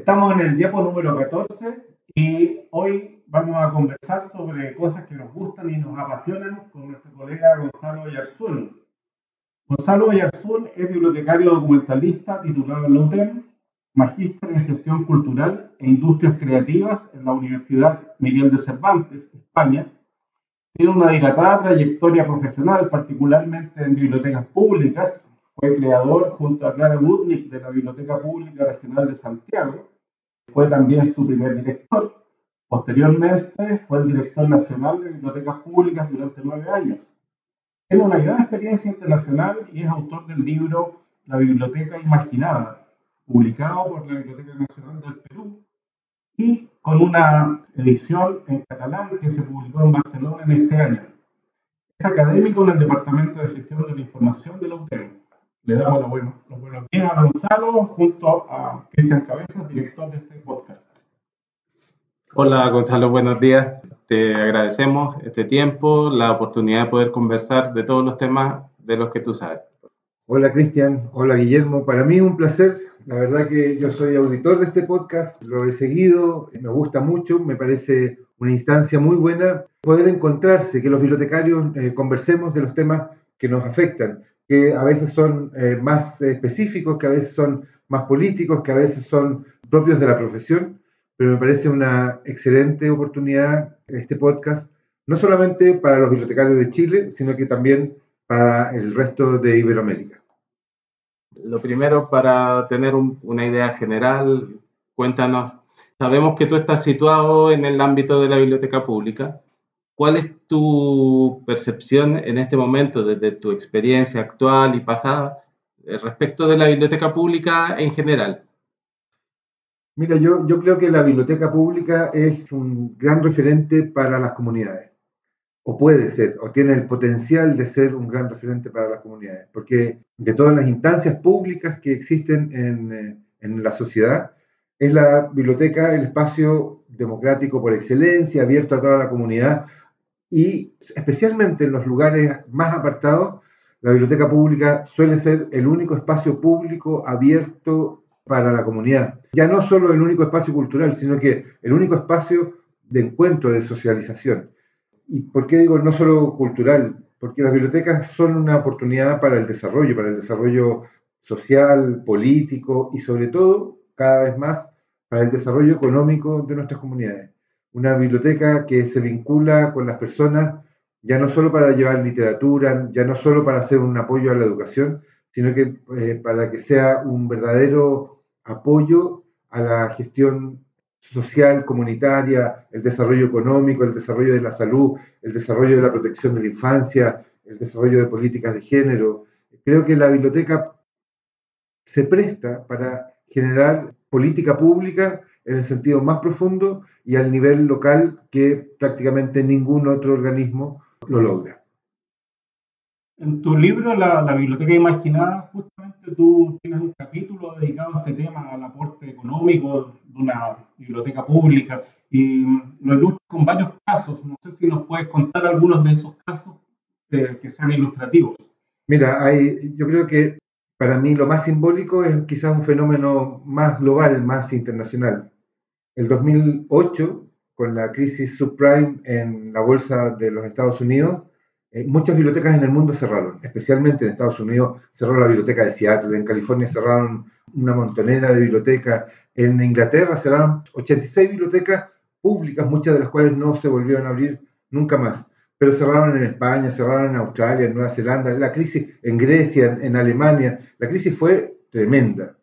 Estamos en el diapo número 14 y hoy vamos a conversar sobre cosas que nos gustan y nos apasionan con nuestro colega Gonzalo Yarzún. Gonzalo Yarzún es bibliotecario documentalista titulado en la UTEM, magíster en gestión cultural e industrias creativas en la Universidad Miguel de Cervantes, España. Tiene una dilatada trayectoria profesional, particularmente en bibliotecas públicas. Fue creador junto a Clara Budnik de la Biblioteca Pública Regional de Santiago. Fue también su primer director. Posteriormente fue el director nacional de bibliotecas públicas durante nueve años. Tiene una gran experiencia internacional y es autor del libro La Biblioteca Imaginada, publicado por la Biblioteca Nacional del Perú y con una edición en catalán que se publicó en Barcelona en este año. Es académico en el Departamento de Gestión de la Información de la UTEM. Le damos los buenos, los buenos días a Gonzalo junto a Cristian Cabezas, director de este podcast. Hola Gonzalo, buenos días. Te agradecemos este tiempo, la oportunidad de poder conversar de todos los temas de los que tú sabes. Hola Cristian, hola Guillermo. Para mí es un placer la verdad que yo soy auditor de este podcast, lo he seguido, me gusta mucho, me parece una instancia muy buena poder encontrarse, que los bibliotecarios eh, conversemos de los temas que nos afectan, que a veces son eh, más específicos, que a veces son más políticos, que a veces son propios de la profesión, pero me parece una excelente oportunidad este podcast, no solamente para los bibliotecarios de Chile, sino que también para el resto de Iberoamérica. Lo primero, para tener una idea general, cuéntanos, sabemos que tú estás situado en el ámbito de la biblioteca pública. ¿Cuál es tu percepción en este momento, desde tu experiencia actual y pasada, eh, respecto de la biblioteca pública en general? Mira, yo, yo creo que la biblioteca pública es un gran referente para las comunidades o puede ser, o tiene el potencial de ser un gran referente para las comunidades, porque de todas las instancias públicas que existen en, eh, en la sociedad, es la biblioteca el espacio democrático por excelencia, abierto a toda la comunidad, y especialmente en los lugares más apartados, la biblioteca pública suele ser el único espacio público abierto para la comunidad. Ya no solo el único espacio cultural, sino que el único espacio de encuentro, de socialización. ¿Y por qué digo no solo cultural? Porque las bibliotecas son una oportunidad para el desarrollo, para el desarrollo social, político y sobre todo, cada vez más, para el desarrollo económico de nuestras comunidades. Una biblioteca que se vincula con las personas ya no solo para llevar literatura, ya no solo para hacer un apoyo a la educación, sino que eh, para que sea un verdadero apoyo a la gestión social, comunitaria, el desarrollo económico, el desarrollo de la salud, el desarrollo de la protección de la infancia, el desarrollo de políticas de género. Creo que la biblioteca se presta para generar política pública en el sentido más profundo y al nivel local que prácticamente ningún otro organismo lo logra. En tu libro, la, Biblioteca Imaginada, justamente tú tienes un capítulo dedicado a este tema, al aporte económico de una biblioteca pública, y lo ilustras con varios casos. No sé si nos puedes contar algunos de esos casos eh, que sean ilustrativos. Mira, hay, yo creo que para mí lo más simbólico es quizás un fenómeno más global, más internacional. El 2008, con la crisis subprime en la bolsa de los Estados Unidos, eh, muchas bibliotecas en el mundo cerraron, especialmente en Estados Unidos cerró la biblioteca de Seattle, en California cerraron una montonera de bibliotecas, en Inglaterra cerraron 86 bibliotecas públicas, muchas de las cuales no se volvieron a abrir nunca más, pero cerraron en España, cerraron en Australia, en Nueva Zelanda, la crisis en Grecia, en Alemania, la crisis fue tremenda.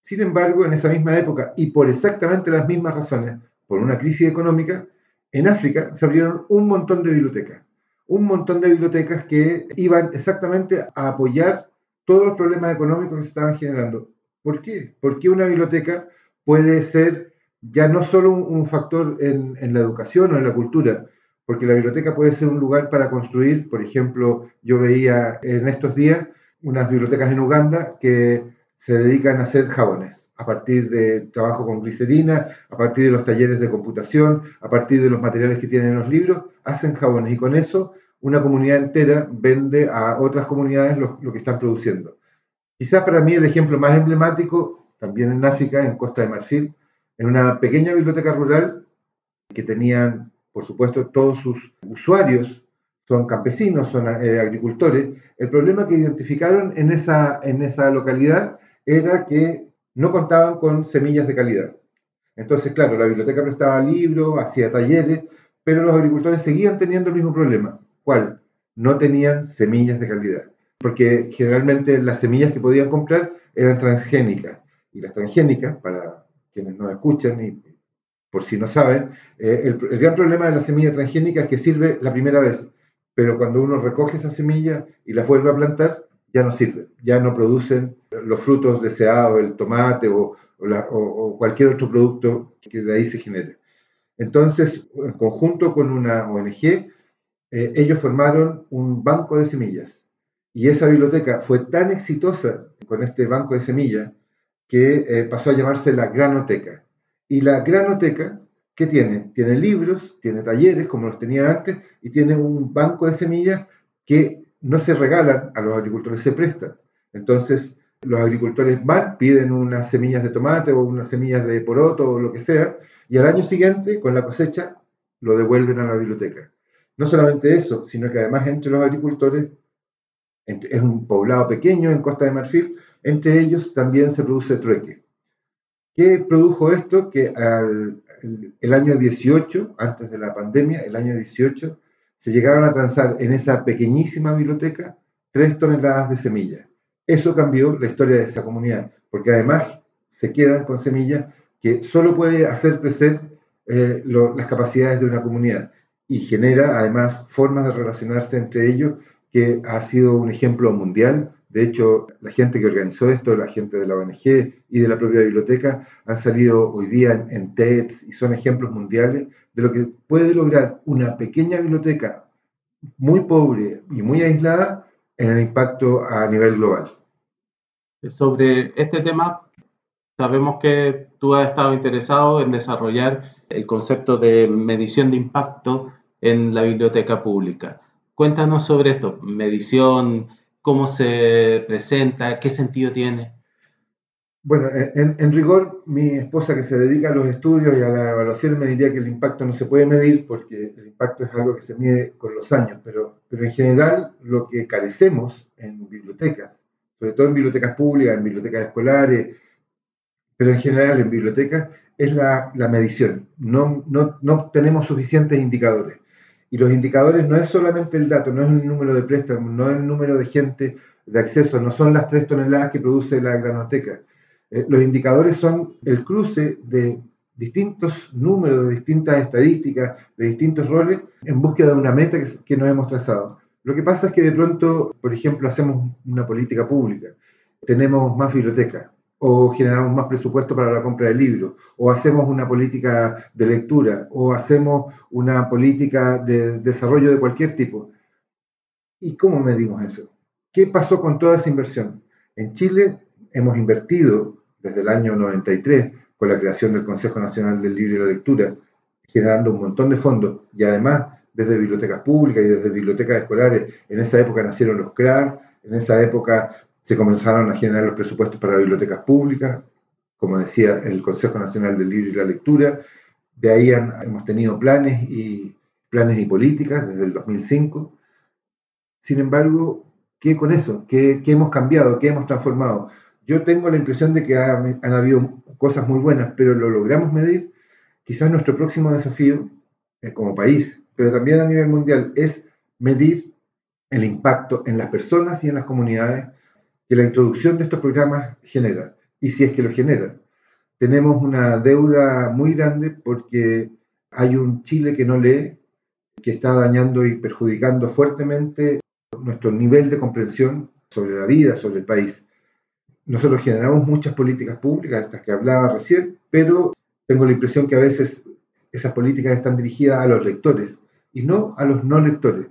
Sin embargo, en esa misma época, y por exactamente las mismas razones, por una crisis económica, en África se abrieron un montón de bibliotecas un montón de bibliotecas que iban exactamente a apoyar todos los problemas económicos que se estaban generando. ¿Por qué? Porque una biblioteca puede ser ya no solo un, factor en, la educación o en la cultura, porque la biblioteca puede ser un lugar para construir, por ejemplo, yo veía en estos días unas bibliotecas en Uganda que se dedican a hacer jabones a partir de trabajo con glicerina, a partir de los talleres de computación, a partir de los materiales que tienen los libros, hacen jabones y con eso una comunidad entera vende a otras comunidades lo, que están produciendo. Quizás para mí el ejemplo más emblemático también en África, en Costa de Marfil, en una pequeña biblioteca rural que tenían, por supuesto, todos sus usuarios son campesinos, son eh, agricultores. El problema que identificaron en esa, en esa localidad era que no contaban con semillas de calidad. Entonces, claro, la biblioteca prestaba libros, hacía talleres, pero los agricultores seguían teniendo el mismo problema. ¿Cuál? No tenían semillas de calidad. Porque generalmente las semillas que podían comprar eran transgénicas. Y las transgénicas, para quienes no escuchan y por si no saben, eh, el, gran problema de la semilla transgénica es que sirve la primera vez, pero cuando uno recoge esa semilla y la vuelve a plantar, ya no sirve, ya no producen los frutos deseados, el tomate o, o, cualquier otro producto que de ahí se genere. Entonces, en conjunto con una ONG, eh, ellos formaron un banco de semillas. Y esa biblioteca fue tan exitosa con este banco de semillas que eh, pasó a llamarse la Granoteca. Y la Granoteca, ¿qué tiene? Tiene libros, tiene talleres como los tenía antes y tiene un banco de semillas que no se regalan a los agricultores, se prestan. Entonces, los agricultores van, piden unas semillas de tomate o unas semillas de poroto o lo que sea, y al año siguiente, con la cosecha, lo devuelven a la biblioteca. No solamente eso, sino que además entre los agricultores, es un poblado pequeño en Costa de Marfil, entre ellos también se produce trueque. ¿Qué produjo esto? Que al, el, año 18, antes de la pandemia, el año 18, se llegaron a transar en esa pequeñísima biblioteca tres toneladas de semillas. Eso cambió la historia de esa comunidad, porque además se quedan con semillas que solo puede hacer crecer eh, las capacidades de una comunidad y genera además formas de relacionarse entre ellos que ha sido un ejemplo mundial. De hecho, la gente que organizó esto, la gente de la ONG y de la propia biblioteca, han salido hoy día en, TEDs y son ejemplos mundiales de lo que puede lograr una pequeña biblioteca muy pobre y muy aislada en el impacto a nivel global. Sobre este tema, sabemos que tú has estado interesado en desarrollar el concepto de medición de impacto en la biblioteca pública. Cuéntanos sobre esto, medición, cómo se presenta, qué sentido tiene. Bueno, en, en, rigor, mi esposa que se dedica a los estudios y a la evaluación me diría que el impacto no se puede medir porque el impacto es algo que se mide con los años, pero, pero en general lo que carecemos en bibliotecas, sobre todo en bibliotecas públicas, en bibliotecas escolares, pero en general en bibliotecas, es la, la medición. No, no, no tenemos suficientes indicadores. Y los indicadores no es solamente el dato, no es el número de préstamos, no es el número de gente de acceso, no son las tres toneladas que produce la granoteca eh, los indicadores son el cruce de distintos números, de distintas estadísticas, de distintos roles, en búsqueda de una meta que, que nos hemos trazado. Lo que pasa es que de pronto, por ejemplo, hacemos una política pública, tenemos más bibliotecas, o generamos más presupuesto para la compra de libros, o hacemos una política de lectura, o hacemos una política de desarrollo de cualquier tipo. ¿Y cómo medimos eso? ¿Qué pasó con toda esa inversión? En Chile hemos invertido desde el año 93 con la creación del Consejo Nacional del Libro y la Lectura, generando un montón de fondos y además desde bibliotecas públicas y desde bibliotecas escolares. En esa época nacieron los CRA, en esa época se comenzaron a generar los presupuestos para bibliotecas públicas, como decía el Consejo Nacional del Libro y la Lectura. De ahí hemos tenido planes y, planes y políticas desde el 2005. Sin embargo, ¿qué con eso? ¿Qué, hemos cambiado? ¿Qué hemos transformado? yo tengo la impresión de que han, habido cosas muy buenas, pero lo logramos medir. Quizás nuestro próximo desafío eh, como país, pero también a nivel mundial, es medir el impacto en las personas y en las comunidades que la introducción de estos programas genera, y si es que lo genera. Tenemos una deuda muy grande porque hay un Chile que no lee, que está dañando y perjudicando fuertemente nuestro nivel de comprensión sobre la vida, sobre el país. Nosotros generamos muchas políticas públicas, estas que hablaba recién, pero tengo la impresión que a veces esas políticas están dirigidas a los lectores y no a los no lectores.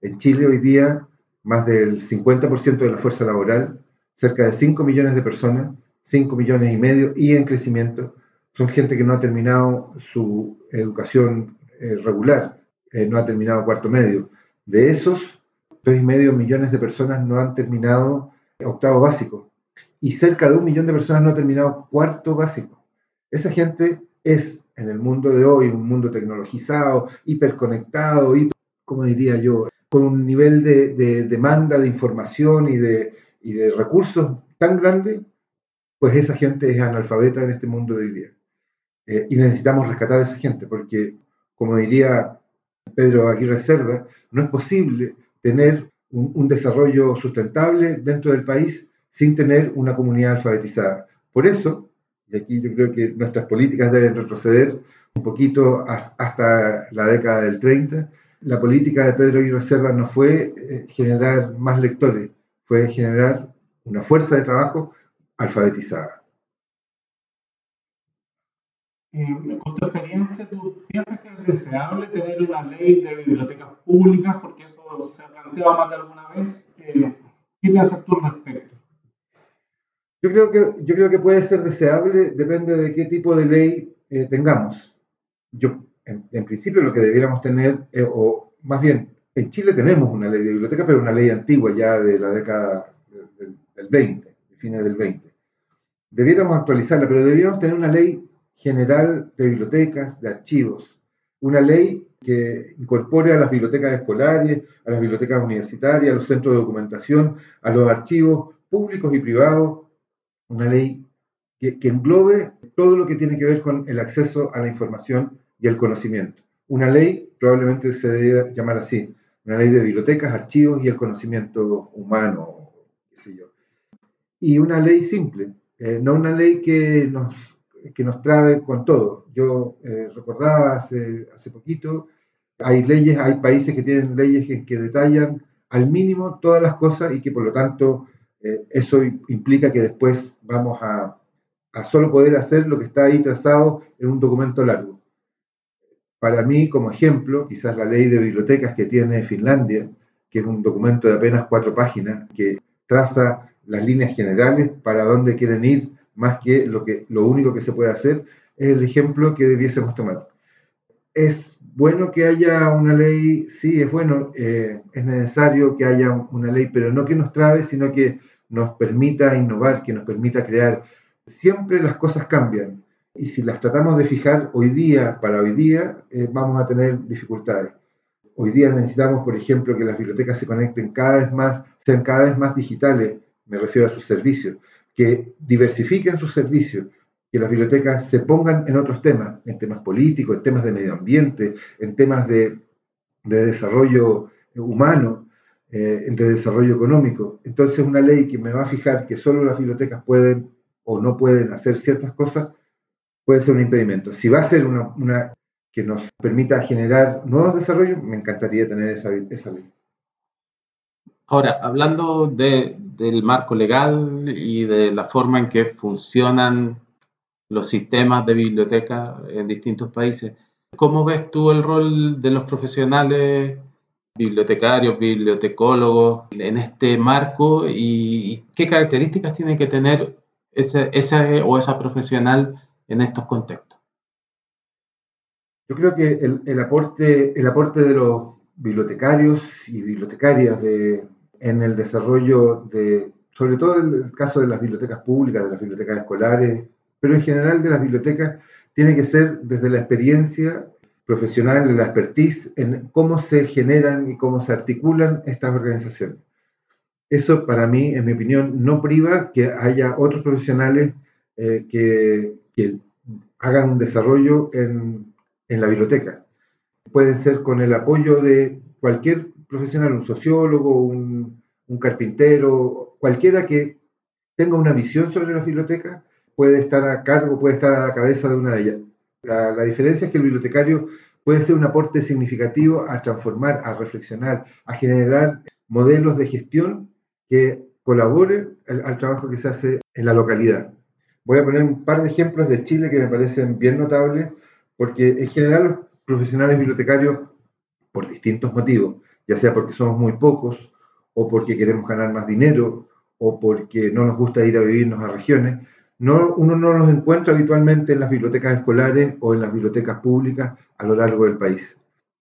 En Chile hoy día, más del 50% de la fuerza laboral, cerca de 5 millones de personas, 5 millones y medio y en crecimiento, son gente que no ha terminado su educación eh, regular, eh, no ha terminado cuarto medio. De esos, 2,5 millones de personas no han terminado octavo básico y cerca de un millón de personas no ha terminado cuarto básico. Esa gente es en el mundo de hoy, un mundo tecnologizado, hiperconectado, hiper, como diría yo, con un nivel de, demanda de información y de, y de recursos tan grande, pues esa gente es analfabeta en este mundo de hoy día. Eh, y necesitamos rescatar a esa gente, porque, como diría Pedro Aguirre Cerda, no es posible tener un, desarrollo sustentable dentro del país sin tener una comunidad alfabetizada. Por eso, y aquí yo creo que nuestras políticas deben retroceder un poquito hasta la década del 30, la política de Pedro Aguirre Cerda no fue eh, generar más lectores, fue generar una fuerza de trabajo alfabetizada. Eh, con tu experiencia, ¿tú piensas que es deseable tener una ley de bibliotecas públicas? Porque eso se ha planteado más de alguna vez. Eh, ¿Qué piensas tú al respecto? Yo creo, que, yo creo que puede ser deseable, depende de qué tipo de ley eh, tengamos. Yo, en, principio, lo que debiéramos tener, o más bien, en Chile tenemos una ley de biblioteca, pero una ley antigua ya de la década del, del 20, de fines del 20. Debiéramos actualizarla, pero debiéramos tener una ley general de bibliotecas, de archivos, una ley que incorpore a las bibliotecas escolares, a las bibliotecas universitarias, a los centros de documentación, a los archivos públicos y privados, una ley que, englobe todo lo que tiene que ver con el acceso a la información y el conocimiento. Una ley probablemente se debe llamar así, una ley de bibliotecas, archivos y el conocimiento humano, qué sé yo. Y una ley simple, eh, no una ley que nos que nos trabe con todo. Yo eh, recordaba hace, hace poquito, hay leyes, hay países que tienen leyes que, detallan al mínimo todas las cosas y que por lo tanto eh, eso implica que después vamos a, a solo poder hacer lo que está ahí trazado en un documento largo. Para mí, como ejemplo, quizás la ley de bibliotecas que tiene Finlandia, que es un documento de apenas cuatro páginas, que traza las líneas generales para dónde quieren ir más que lo, que lo único que se puede hacer, es el ejemplo que debiésemos tomar. Es bueno que haya una ley, sí, es bueno, eh, es necesario que haya una ley, pero no que nos trabe, sino que nos permita innovar, que nos permita crear. Siempre las cosas cambian y si las tratamos de fijar hoy día para hoy día, eh, vamos a tener dificultades. Hoy día necesitamos, por ejemplo, que las bibliotecas se conecten cada vez más, sean cada vez más digitales, me refiero a sus servicios que diversifiquen sus servicios, que las bibliotecas se pongan en otros temas, en temas políticos, en temas de medio ambiente, en temas de, desarrollo humano, eh, de desarrollo económico. Entonces una ley que me va a fijar que solo las bibliotecas pueden o no pueden hacer ciertas cosas, puede ser un impedimento. Si va a ser una, que nos permita generar nuevos desarrollos, me encantaría tener esa, esa ley. Ahora, hablando de, del marco legal y de la forma en que funcionan los sistemas de biblioteca en distintos países. ¿Cómo ves tú el rol de los profesionales, bibliotecarios, bibliotecólogos en este marco y qué características tiene que tener ese o esa profesional en estos contextos? Yo creo que el, el, aporte, el aporte de los bibliotecarios y bibliotecarias de, en el desarrollo de, sobre todo en el caso de las bibliotecas públicas, de las bibliotecas escolares, pero en general de las bibliotecas, tiene que ser desde la experiencia profesional, la expertise en cómo se generan y cómo se articulan estas organizaciones. Eso para mí, en mi opinión, no priva que haya otros profesionales eh, que, que, hagan un desarrollo en, en la biblioteca. Pueden ser con el apoyo de cualquier profesional, un sociólogo, un, carpintero, cualquiera que tenga una visión sobre la biblioteca, puede estar a cargo, puede estar a la cabeza de una de ellas. La, diferencia es que el bibliotecario puede ser un aporte significativo a transformar, a reflexionar, a generar modelos de gestión que colaboren al, trabajo que se hace en la localidad. Voy a poner un par de ejemplos de Chile que me parecen bien notables, porque en general los profesionales bibliotecarios, por distintos motivos, ya sea porque somos muy pocos, o porque queremos ganar más dinero, o porque no nos gusta ir a vivirnos a regiones, no, uno no los encuentra habitualmente en las bibliotecas escolares o en las bibliotecas públicas a lo largo del país.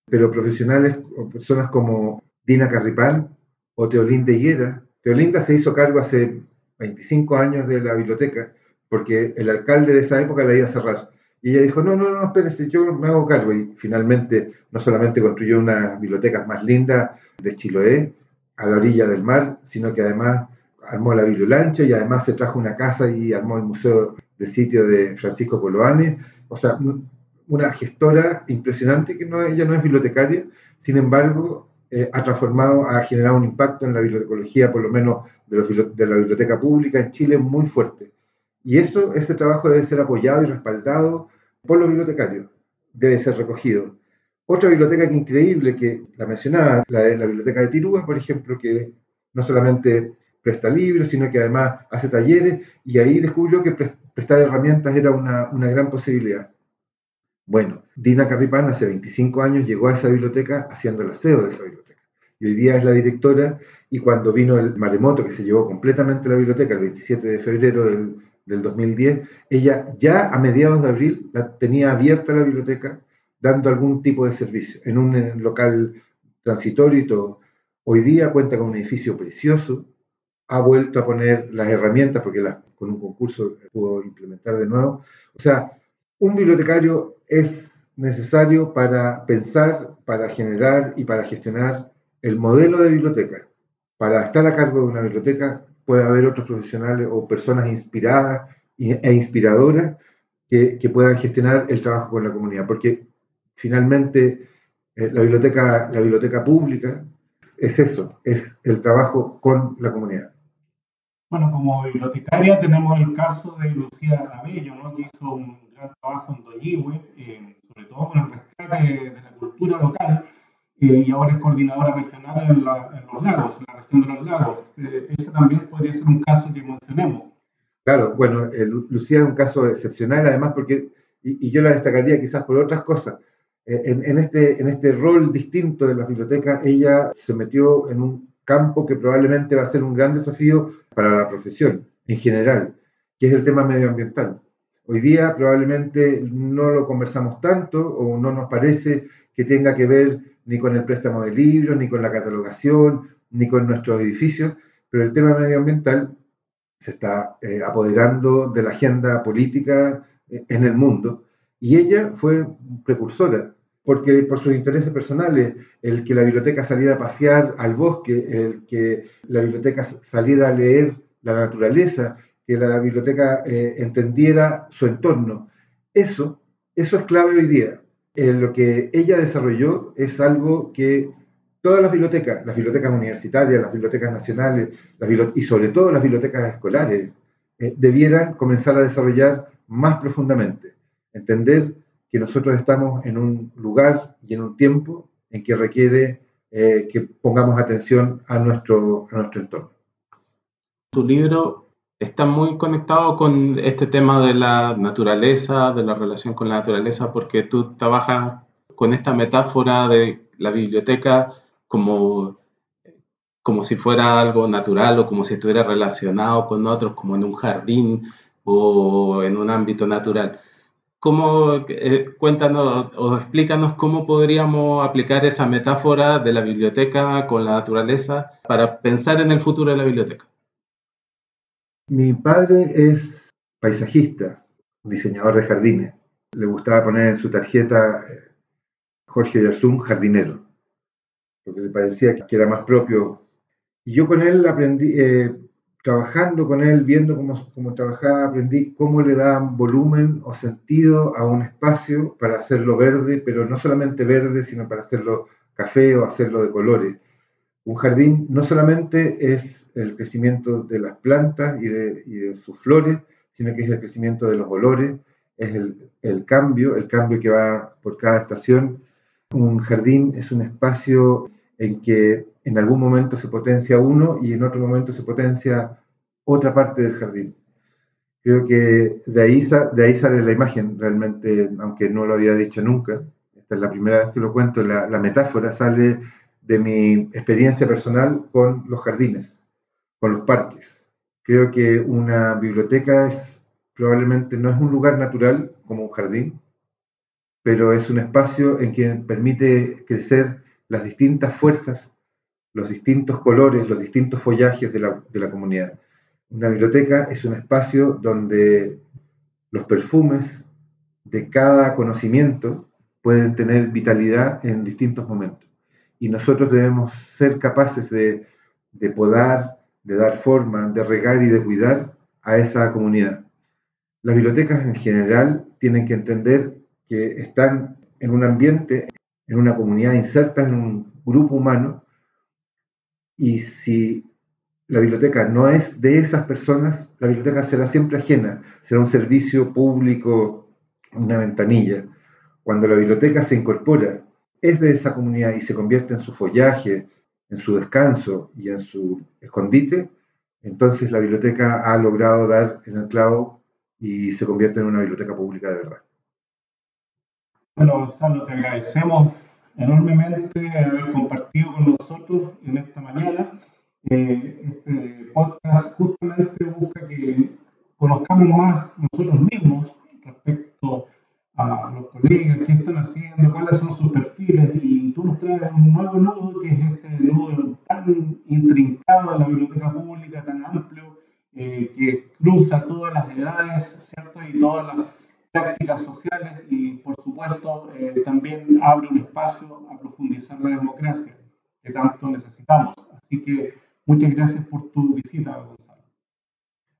Pero profesionales o personas como Dina Carripán o Teolinda Higuera, Teolinda se hizo cargo hace 25 años de la biblioteca, porque el alcalde de esa época la iba a cerrar. Y ella dijo, no, no, no, espérese, yo me hago cargo. Y finalmente no solamente construyó unas bibliotecas más lindas de Chiloé, a la orilla del mar, sino que además armó la bibliolancha y además se trajo una casa y armó el museo de sitio de Francisco Coloane. O sea, una gestora impresionante que no, ella no es bibliotecaria, sin embargo, eh, ha transformado, ha generado un impacto en la bibliotecología, por lo menos de, de, la biblioteca pública en Chile, muy fuerte. Y eso, ese trabajo debe ser apoyado y respaldado por los bibliotecarios, debe ser recogido. Otra biblioteca que increíble que la mencionaba, la de la biblioteca de Tirúa, por ejemplo, que no solamente presta libros, sino que además hace talleres, y ahí descubrió que prestar herramientas era una, una gran posibilidad. Bueno, Dina Carripán hace 25 años llegó a esa biblioteca haciendo el aseo de esa biblioteca. Y hoy día es la directora, y cuando vino el maremoto que se llevó completamente la biblioteca el 27 de febrero del, del 2010, ella ya a mediados de abril la tenía abierta la biblioteca, dando algún tipo de servicio, en un local transitorio y todo. Hoy día cuenta con un edificio precioso, ha vuelto a poner las herramientas, porque con un concurso pudo implementar de nuevo. O sea, un bibliotecario es necesario para pensar, para generar y para gestionar el modelo de biblioteca. Para estar a cargo de una biblioteca puede haber otros profesionales o personas inspiradas e inspiradoras que, puedan gestionar el trabajo con la comunidad, porque finalmente eh, la, biblioteca, la biblioteca pública es eso, es el trabajo con la comunidad. Bueno, como bibliotecaria tenemos el caso de Lucía Rabello, ¿no? que hizo un gran trabajo en Doñihue, eh, sobre todo con el rescate de la cultura local, y ahora es coordinadora regional en, los lagos, en la región de los lagos. Eh, ese también podría ser un caso que mencionemos. Claro, bueno, eh, Lucía es un caso excepcional, además, porque, y, yo la destacaría quizás por otras cosas. Eh, en, este, en este rol distinto de la biblioteca, ella se metió en un campo que probablemente va a ser un gran desafío para la profesión en general, que es el tema medioambiental. Hoy día probablemente no lo conversamos tanto o no nos parece que tenga que ver ni con el préstamo de libros, ni con la catalogación, ni con nuestros edificios, pero el tema medioambiental se está eh, apoderando de la agenda política eh, en el mundo y ella fue precursora, porque por sus intereses personales, el que la biblioteca saliera a pasear al bosque, el que la biblioteca saliera a leer la naturaleza, que la biblioteca eh, entendiera su entorno, eso, eso es clave hoy día. Eh, lo que ella desarrolló es algo que todas las bibliotecas, las bibliotecas universitarias, las bibliotecas nacionales y sobre todo las bibliotecas escolares, eh, debieran comenzar a desarrollar más profundamente. Entender que nosotros estamos en un lugar y en un tiempo en que requiere eh, que pongamos atención a nuestro, a nuestro entorno. Tu libro está muy conectado con este tema de la naturaleza, de la relación con la naturaleza, porque tú trabajas con esta metáfora de la biblioteca como, como si fuera algo natural o como si estuviera relacionado con otros, como en un jardín o en un ámbito natural. ¿Cómo, eh, cuéntanos o explícanos cómo podríamos aplicar esa metáfora de la biblioteca con la naturaleza para pensar en el futuro de la biblioteca? Mi padre es paisajista, diseñador de jardines. Le gustaba poner en su tarjeta eh, Jorge Yarzún, jardinero, porque le parecía que era más propio. Y yo con él aprendí, eh, trabajando con él, viendo cómo, cómo trabajaba, aprendí cómo le daban volumen o sentido a un espacio para hacerlo verde, pero no solamente verde, sino para hacerlo café o hacerlo de colores. Un jardín no solamente es el crecimiento de las plantas y de, sus flores, sino que es el crecimiento de los olores, es el, cambio, el cambio que va por cada estación. Un jardín es un espacio en que en algún momento se potencia uno y en otro momento se potencia otra parte del jardín. Creo que de ahí, sale la imagen, realmente, aunque no lo había dicho nunca. Esta es la primera vez que lo cuento, la metáfora sale de mi experiencia personal con los jardines, con los parques. Creo que una biblioteca es probablemente no es un lugar natural como un jardín, pero es un espacio en que permite crecer las distintas fuerzas, los distintos colores, los distintos follajes de la, de la comunidad. Una biblioteca es un espacio donde los perfumes de cada conocimiento pueden tener vitalidad en distintos momentos. Y nosotros debemos ser capaces de, podar, de dar forma, de regar y de cuidar a esa comunidad. Las bibliotecas en general tienen que entender que están en un ambiente, en una comunidad inserta en un grupo humano, y si la biblioteca no es de esas personas, la biblioteca será siempre ajena, será un servicio público, una ventanilla. Cuando la biblioteca se incorpora, es de esa comunidad y se convierte en su follaje, en su descanso y en su escondite, entonces la biblioteca ha logrado dar en el clavo y se convierte en una biblioteca pública de verdad. Bueno, Gonzalo, te agradecemos enormemente haber compartido con nosotros en esta mañana. Eh, este podcast justamente busca que conozcamos más nosotros mismos respecto a los colegas, qué están haciendo, cuáles son sus perfiles, y tú nos traes un nuevo nudo, que es este nudo tan intrincado de la biblioteca pública, tan amplio, eh, que cruza todas las edades, ¿cierto? Y todas las prácticas sociales y, por supuesto, eh, también abre un espacio a profundizar la democracia que tanto necesitamos. Así que muchas gracias por tu visita, Gonzalo.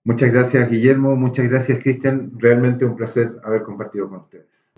Muchas gracias, Guillermo. Muchas gracias, Cristian. Realmente un placer haber compartido con ustedes.